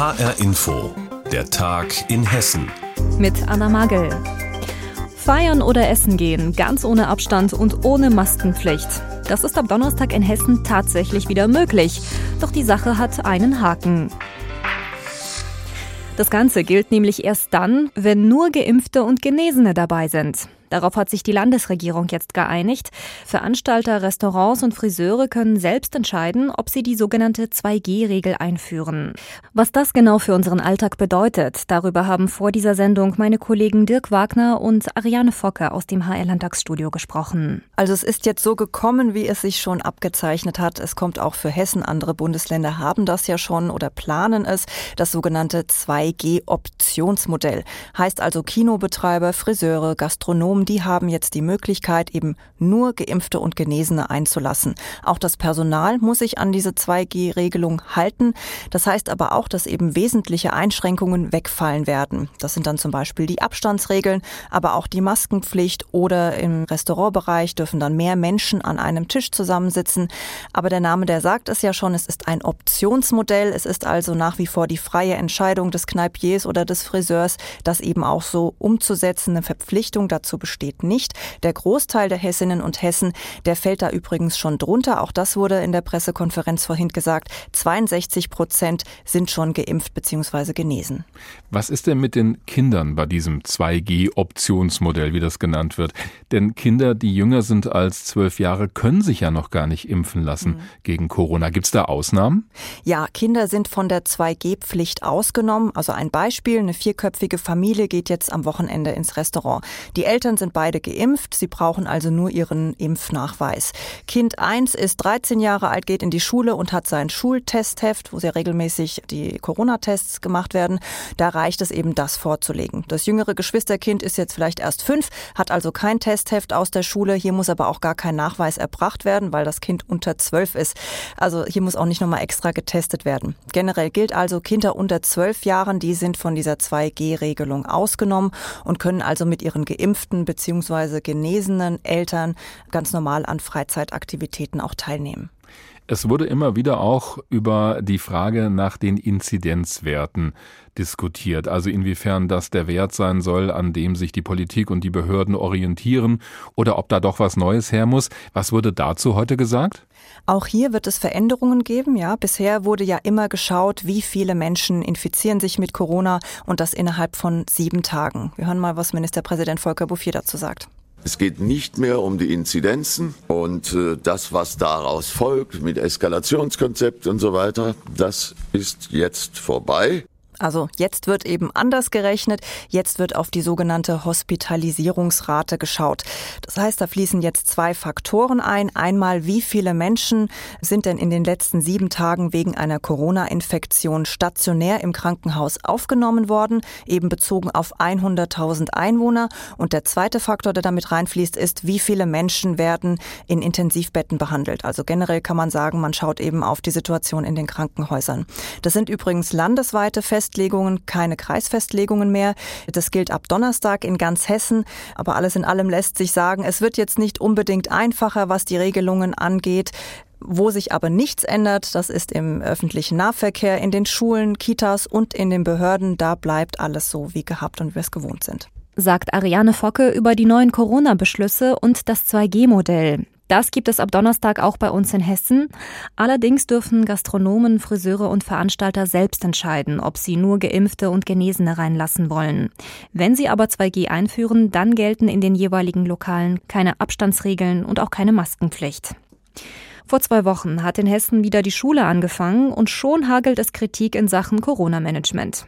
HR Info, der Tag in Hessen. Mit Anna Magel. Feiern oder essen gehen, ganz ohne Abstand und ohne Maskenpflicht. Das ist ab Donnerstag in Hessen tatsächlich wieder möglich. Doch die Sache hat einen Haken. Das Ganze gilt nämlich erst dann, wenn nur Geimpfte und Genesene dabei sind. Darauf hat sich die Landesregierung jetzt geeinigt. Veranstalter, Restaurants und Friseure können selbst entscheiden, ob sie die sogenannte 2G-Regel einführen. Was das genau für unseren Alltag bedeutet, darüber haben vor dieser Sendung meine Kollegen Dirk Wagner und Ariane Focke aus dem HR Landtagsstudio gesprochen. Also es ist jetzt so gekommen, wie es sich schon abgezeichnet hat. Es kommt auch für Hessen. Andere Bundesländer haben das ja schon oder planen es. Das sogenannte 2G-Optionsmodell. Heißt also Kinobetreiber, Friseure, Gastronomen, Unternehmen, die haben jetzt die Möglichkeit, eben nur Geimpfte und Genesene einzulassen. Auch das Personal muss sich an diese 2G-Regelung halten. Das heißt aber auch, dass eben wesentliche Einschränkungen wegfallen werden. Das sind dann zum Beispiel die Abstandsregeln, aber auch die Maskenpflicht oder im Restaurantbereich dürfen dann mehr Menschen an einem Tisch zusammensitzen. Aber der Name, der sagt es ja schon, es ist ein Optionsmodell. Es ist also nach wie vor die freie Entscheidung des Kneipiers oder des Friseurs, das eben auch so umzusetzen, eine Verpflichtung dazu besteht besteht nicht. Der Großteil der Hessinnen und Hessen, der fällt da übrigens schon drunter. Auch das wurde in der Pressekonferenz vorhin gesagt. 62 Prozent sind schon geimpft bzw. genesen. Was ist denn mit den Kindern bei diesem 2G-Optionsmodell, wie das genannt wird? Denn Kinder, die jünger sind als zwölf Jahre, können sich ja noch gar nicht impfen lassen mhm. gegen Corona. Gibt es da Ausnahmen? Ja, Kinder sind von der 2G-Pflicht ausgenommen. Also ein Beispiel, eine vierköpfige Familie geht jetzt am Wochenende ins Restaurant. Die Eltern sind beide geimpft. Sie brauchen also nur ihren Impfnachweis. Kind 1 ist 13 Jahre alt, geht in die Schule und hat sein Schultestheft, wo sehr regelmäßig die Corona-Tests gemacht werden. Da reicht es eben, das vorzulegen. Das jüngere Geschwisterkind ist jetzt vielleicht erst fünf, hat also kein Testheft aus der Schule. Hier muss aber auch gar kein Nachweis erbracht werden, weil das Kind unter zwölf ist. Also hier muss auch nicht nochmal extra getestet werden. Generell gilt also, Kinder unter zwölf Jahren, die sind von dieser 2G-Regelung ausgenommen und können also mit ihren geimpften bzw. genesenen Eltern ganz normal an Freizeitaktivitäten auch teilnehmen. Es wurde immer wieder auch über die Frage nach den Inzidenzwerten diskutiert, also inwiefern das der Wert sein soll, an dem sich die Politik und die Behörden orientieren oder ob da doch was Neues her muss. Was wurde dazu heute gesagt? Auch hier wird es Veränderungen geben. Ja, bisher wurde ja immer geschaut, wie viele Menschen infizieren sich mit Corona und das innerhalb von sieben Tagen. Wir hören mal, was Ministerpräsident Volker Bouffier dazu sagt. Es geht nicht mehr um die Inzidenzen und äh, das, was daraus folgt mit Eskalationskonzept und so weiter, das ist jetzt vorbei. Also jetzt wird eben anders gerechnet. Jetzt wird auf die sogenannte Hospitalisierungsrate geschaut. Das heißt, da fließen jetzt zwei Faktoren ein. Einmal, wie viele Menschen sind denn in den letzten sieben Tagen wegen einer Corona-Infektion stationär im Krankenhaus aufgenommen worden, eben bezogen auf 100.000 Einwohner. Und der zweite Faktor, der damit reinfließt, ist, wie viele Menschen werden in Intensivbetten behandelt. Also generell kann man sagen, man schaut eben auf die Situation in den Krankenhäusern. Das sind übrigens landesweite Fest Festlegungen, keine Kreisfestlegungen mehr. Das gilt ab Donnerstag in ganz Hessen. Aber alles in allem lässt sich sagen, es wird jetzt nicht unbedingt einfacher, was die Regelungen angeht. Wo sich aber nichts ändert, das ist im öffentlichen Nahverkehr, in den Schulen, Kitas und in den Behörden. Da bleibt alles so wie gehabt und wir es gewohnt sind. Sagt Ariane Focke über die neuen Corona-Beschlüsse und das 2G-Modell. Das gibt es ab Donnerstag auch bei uns in Hessen. Allerdings dürfen Gastronomen, Friseure und Veranstalter selbst entscheiden, ob sie nur Geimpfte und Genesene reinlassen wollen. Wenn sie aber 2G einführen, dann gelten in den jeweiligen Lokalen keine Abstandsregeln und auch keine Maskenpflicht. Vor zwei Wochen hat in Hessen wieder die Schule angefangen und schon hagelt es Kritik in Sachen Corona-Management.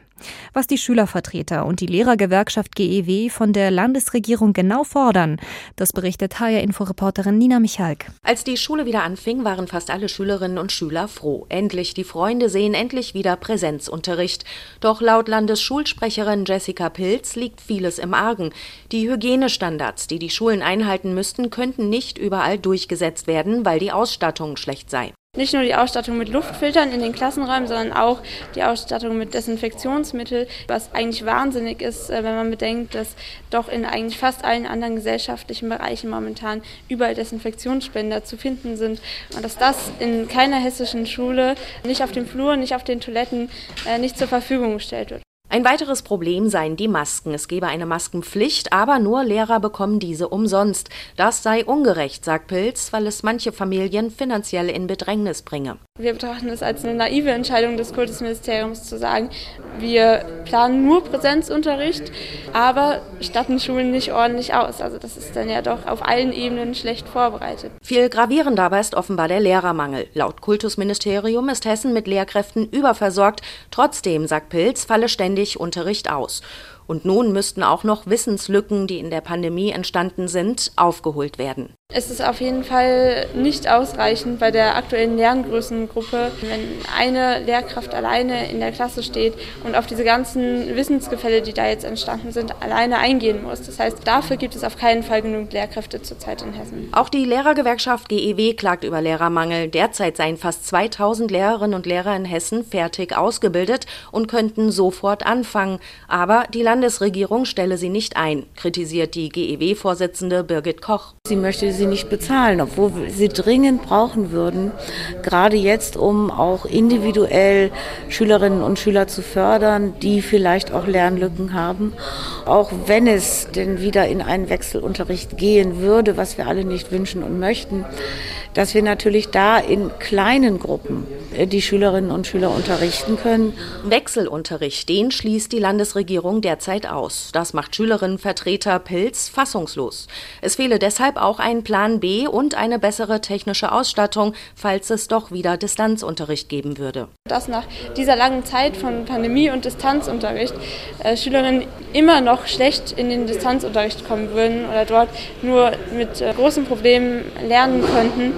Was die Schülervertreter und die Lehrergewerkschaft GEW von der Landesregierung genau fordern, das berichtet HR-Inforeporterin Nina Michalk. Als die Schule wieder anfing, waren fast alle Schülerinnen und Schüler froh. Endlich die Freunde sehen, endlich wieder Präsenzunterricht. Doch laut Landesschulsprecherin Jessica Pilz liegt vieles im Argen. Die Hygienestandards, die die Schulen einhalten müssten, könnten nicht überall durchgesetzt werden, weil die Ausstattung schlecht sei. Nicht nur die Ausstattung mit Luftfiltern in den Klassenräumen, sondern auch die Ausstattung mit Desinfektionsmittel, was eigentlich wahnsinnig ist, äh, wenn man bedenkt, dass doch in eigentlich fast allen anderen gesellschaftlichen Bereichen momentan überall Desinfektionsspender zu finden sind und dass das in keiner hessischen Schule, nicht auf dem Flur, nicht auf den Toiletten, äh, nicht zur Verfügung gestellt wird. Ein weiteres Problem seien die Masken. Es gebe eine Maskenpflicht, aber nur Lehrer bekommen diese umsonst. Das sei ungerecht, sagt Pilz, weil es manche Familien finanziell in Bedrängnis bringe. Wir betrachten es als eine naive Entscheidung des Kultusministeriums zu sagen, wir planen nur Präsenzunterricht, aber statten Schulen nicht ordentlich aus. Also das ist dann ja doch auf allen Ebenen schlecht vorbereitet. Viel gravierender aber ist offenbar der Lehrermangel. Laut Kultusministerium ist Hessen mit Lehrkräften überversorgt. Trotzdem, sagt Pilz, falle ständig Unterricht aus. Und nun müssten auch noch Wissenslücken, die in der Pandemie entstanden sind, aufgeholt werden. Es ist auf jeden Fall nicht ausreichend bei der aktuellen Lerngrößengruppe, wenn eine Lehrkraft alleine in der Klasse steht und auf diese ganzen Wissensgefälle, die da jetzt entstanden sind, alleine eingehen muss. Das heißt, dafür gibt es auf keinen Fall genug Lehrkräfte zurzeit in Hessen. Auch die Lehrergewerkschaft GEW klagt über Lehrermangel. Derzeit seien fast 2000 Lehrerinnen und Lehrer in Hessen fertig ausgebildet und könnten sofort anfangen. Aber die Landesregierung stelle sie nicht ein, kritisiert die GEW-Vorsitzende Birgit Koch. Sie möchte sie nicht bezahlen, obwohl wir sie dringend brauchen würden, gerade jetzt, um auch individuell Schülerinnen und Schüler zu fördern, die vielleicht auch Lernlücken haben. Auch wenn es denn wieder in einen Wechselunterricht gehen würde, was wir alle nicht wünschen und möchten, dass wir natürlich da in kleinen Gruppen äh, die Schülerinnen und Schüler unterrichten können. Wechselunterricht, den schließt die Landesregierung derzeit aus. Das macht Schülerinnenvertreter Pilz fassungslos. Es fehle deshalb auch ein Plan B und eine bessere technische Ausstattung, falls es doch wieder Distanzunterricht geben würde. Dass nach dieser langen Zeit von Pandemie und Distanzunterricht äh, Schülerinnen immer noch schlecht in den Distanzunterricht kommen würden oder dort nur mit äh, großen Problemen lernen könnten,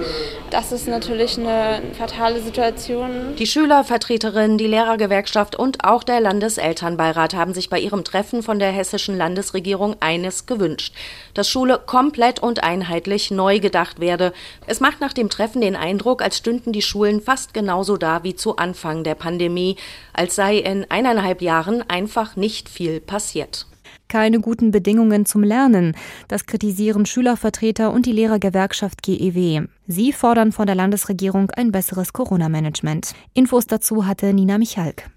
das ist natürlich eine fatale Situation. Die Schülervertreterin, die Lehrergewerkschaft und auch der Landeselternbeirat haben sich bei ihrem Treffen von der hessischen Landesregierung eines gewünscht, dass Schule komplett und einheitlich neu gedacht werde. Es macht nach dem Treffen den Eindruck, als stünden die Schulen fast genauso da wie zu Anfang der Pandemie, als sei in eineinhalb Jahren einfach nicht viel passiert keine guten Bedingungen zum Lernen. Das kritisieren Schülervertreter und die Lehrergewerkschaft GEW. Sie fordern von der Landesregierung ein besseres Corona-Management. Infos dazu hatte Nina Michalk.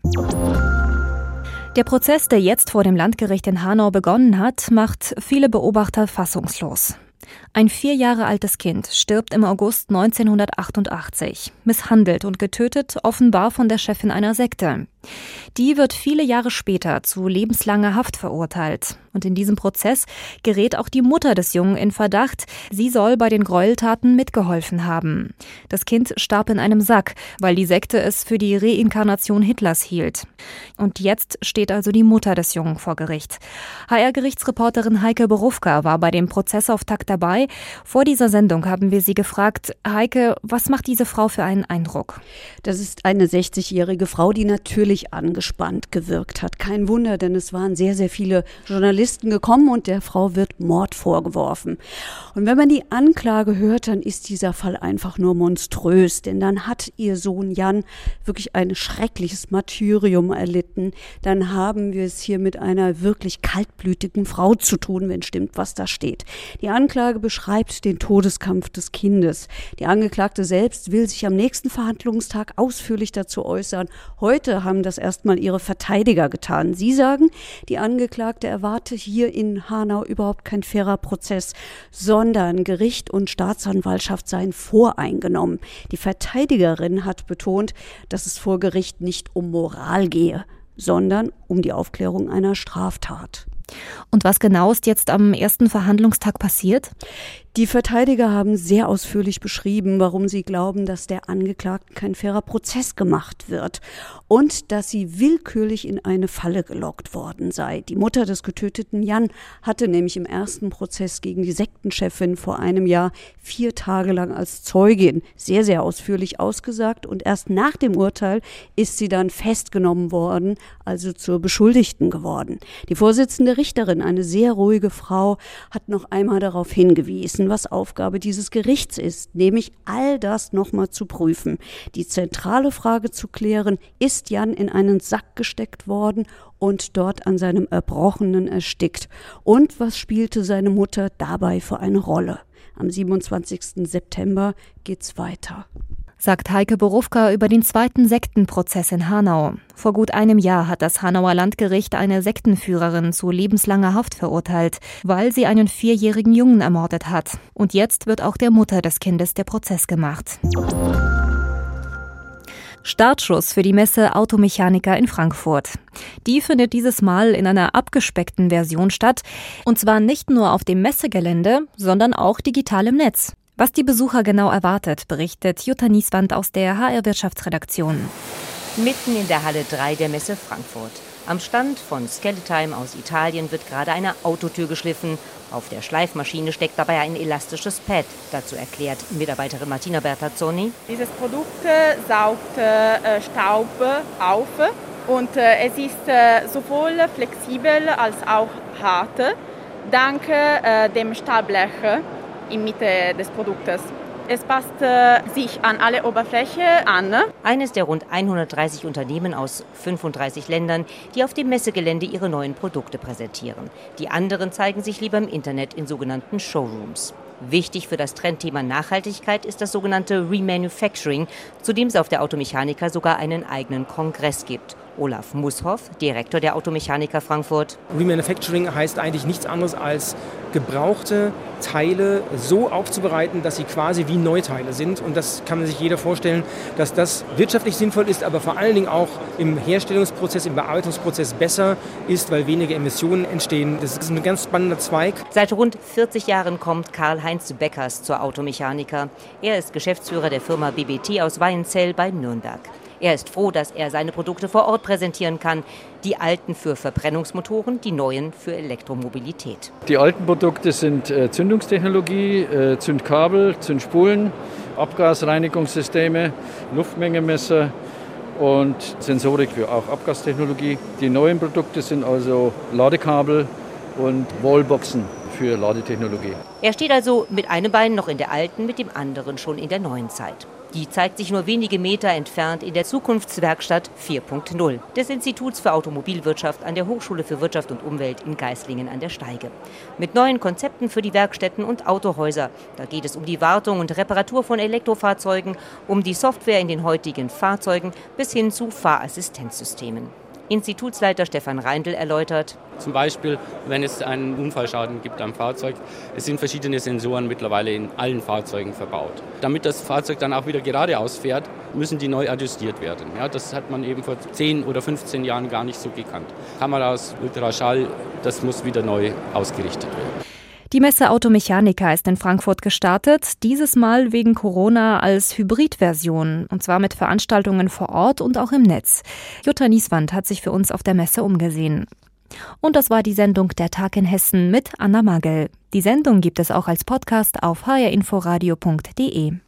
Der Prozess, der jetzt vor dem Landgericht in Hanau begonnen hat, macht viele Beobachter fassungslos. Ein vier Jahre altes Kind stirbt im August 1988, misshandelt und getötet, offenbar von der Chefin einer Sekte. Die wird viele Jahre später zu lebenslanger Haft verurteilt. Und in diesem Prozess gerät auch die Mutter des Jungen in Verdacht. Sie soll bei den Gräueltaten mitgeholfen haben. Das Kind starb in einem Sack, weil die Sekte es für die Reinkarnation Hitlers hielt. Und jetzt steht also die Mutter des Jungen vor Gericht. HR-Gerichtsreporterin Heike Berufka war bei dem Prozessauftakt dabei. Vor dieser Sendung haben wir sie gefragt, Heike, was macht diese Frau für einen Eindruck? Das ist eine 60-jährige Frau, die natürlich angespannt gewirkt hat. Kein Wunder, denn es waren sehr, sehr viele Journalisten Journalisten gekommen und der Frau wird Mord vorgeworfen. Und wenn man die Anklage hört, dann ist dieser Fall einfach nur monströs, denn dann hat ihr Sohn Jan wirklich ein schreckliches Martyrium erlitten. Dann haben wir es hier mit einer wirklich kaltblütigen Frau zu tun, wenn stimmt, was da steht. Die Anklage beschreibt den Todeskampf des Kindes. Die Angeklagte selbst will sich am nächsten Verhandlungstag ausführlich dazu äußern. Heute haben das erstmal ihre Verteidiger getan. Sie sagen, die Angeklagte erwarte hier in Hanau überhaupt kein fairer Prozess, sondern Gericht und Staatsanwaltschaft seien voreingenommen. Die Verteidigerin hat betont, dass es vor Gericht nicht um Moral gehe, sondern um die Aufklärung einer Straftat. Und was genau ist jetzt am ersten Verhandlungstag passiert? Die Verteidiger haben sehr ausführlich beschrieben, warum sie glauben, dass der Angeklagten kein fairer Prozess gemacht wird und dass sie willkürlich in eine Falle gelockt worden sei. Die Mutter des getöteten Jan hatte nämlich im ersten Prozess gegen die Sektenchefin vor einem Jahr vier Tage lang als Zeugin sehr, sehr ausführlich ausgesagt und erst nach dem Urteil ist sie dann festgenommen worden, also zur Beschuldigten geworden. Die Vorsitzende Richterin, eine sehr ruhige Frau, hat noch einmal darauf hingewiesen, verstehen, was Aufgabe dieses Gerichts ist, nämlich all das nochmal zu prüfen. Die zentrale Frage zu klären, ist Jan in einen Sack gesteckt worden und dort an seinem Erbrochenen erstickt? Und was spielte seine Mutter dabei für eine Rolle? Am 27. September geht's weiter sagt Heike Borufka über den zweiten Sektenprozess in Hanau. Vor gut einem Jahr hat das Hanauer Landgericht eine Sektenführerin zu lebenslanger Haft verurteilt, weil sie einen vierjährigen Jungen ermordet hat. Und jetzt wird auch der Mutter des Kindes der Prozess gemacht. Startschuss für die Messe Automechaniker in Frankfurt. Die findet dieses Mal in einer abgespeckten Version statt, und zwar nicht nur auf dem Messegelände, sondern auch digital im Netz. Was die Besucher genau erwartet, berichtet Jutta Nieswand aus der HR Wirtschaftsredaktion. Mitten in der Halle 3 der Messe Frankfurt. Am Stand von Skeletime aus Italien wird gerade eine Autotür geschliffen. Auf der Schleifmaschine steckt dabei ein elastisches Pad. Dazu erklärt Mitarbeiterin Martina Bertazzoni. Dieses Produkt äh, saugt äh, Staub auf und äh, es ist sowohl flexibel als auch hart, dank dem Stahlblech in Mitte des Produktes. Es passt äh, sich an alle Oberfläche an. Eines der rund 130 Unternehmen aus 35 Ländern, die auf dem Messegelände ihre neuen Produkte präsentieren. Die anderen zeigen sich lieber im Internet in sogenannten Showrooms. Wichtig für das Trendthema Nachhaltigkeit ist das sogenannte Remanufacturing, zu dem es auf der Automechaniker sogar einen eigenen Kongress gibt. Olaf Mushoff, Direktor der Automechaniker Frankfurt. Remanufacturing heißt eigentlich nichts anderes als gebrauchte Teile so aufzubereiten, dass sie quasi wie Neuteile sind. Und das kann man sich jeder vorstellen, dass das wirtschaftlich sinnvoll ist, aber vor allen Dingen auch im Herstellungsprozess, im Bearbeitungsprozess besser ist, weil weniger Emissionen entstehen. Das ist ein ganz spannender Zweig. Seit rund 40 Jahren kommt Karl-Heinz Beckers zur Automechaniker. Er ist Geschäftsführer der Firma BBT aus Weinzell bei Nürnberg. Er ist froh, dass er seine Produkte vor Ort präsentieren kann. Die alten für Verbrennungsmotoren, die neuen für Elektromobilität. Die alten Produkte sind äh, Zündungstechnologie, äh, Zündkabel, Zündspulen, Abgasreinigungssysteme, Luftmengemesser und Sensorik für auch Abgastechnologie. Die neuen Produkte sind also Ladekabel und Wallboxen für Ladetechnologie. Er steht also mit einem Bein noch in der alten, mit dem anderen schon in der neuen Zeit. Die zeigt sich nur wenige Meter entfernt in der Zukunftswerkstatt 4.0 des Instituts für Automobilwirtschaft an der Hochschule für Wirtschaft und Umwelt in Geislingen an der Steige. Mit neuen Konzepten für die Werkstätten und Autohäuser. Da geht es um die Wartung und Reparatur von Elektrofahrzeugen, um die Software in den heutigen Fahrzeugen bis hin zu Fahrassistenzsystemen. Institutsleiter Stefan Reindl erläutert. Zum Beispiel, wenn es einen Unfallschaden gibt am Fahrzeug, es sind verschiedene Sensoren mittlerweile in allen Fahrzeugen verbaut. Damit das Fahrzeug dann auch wieder geradeaus fährt, müssen die neu adjustiert werden. Ja, das hat man eben vor 10 oder 15 Jahren gar nicht so gekannt. Kameras, Ultraschall, das muss wieder neu ausgerichtet werden. Die Messe Automechanika ist in Frankfurt gestartet, dieses Mal wegen Corona als Hybridversion, und zwar mit Veranstaltungen vor Ort und auch im Netz. Jutta Nieswand hat sich für uns auf der Messe umgesehen. Und das war die Sendung Der Tag in Hessen mit Anna Magel. Die Sendung gibt es auch als Podcast auf hrinforadio.de.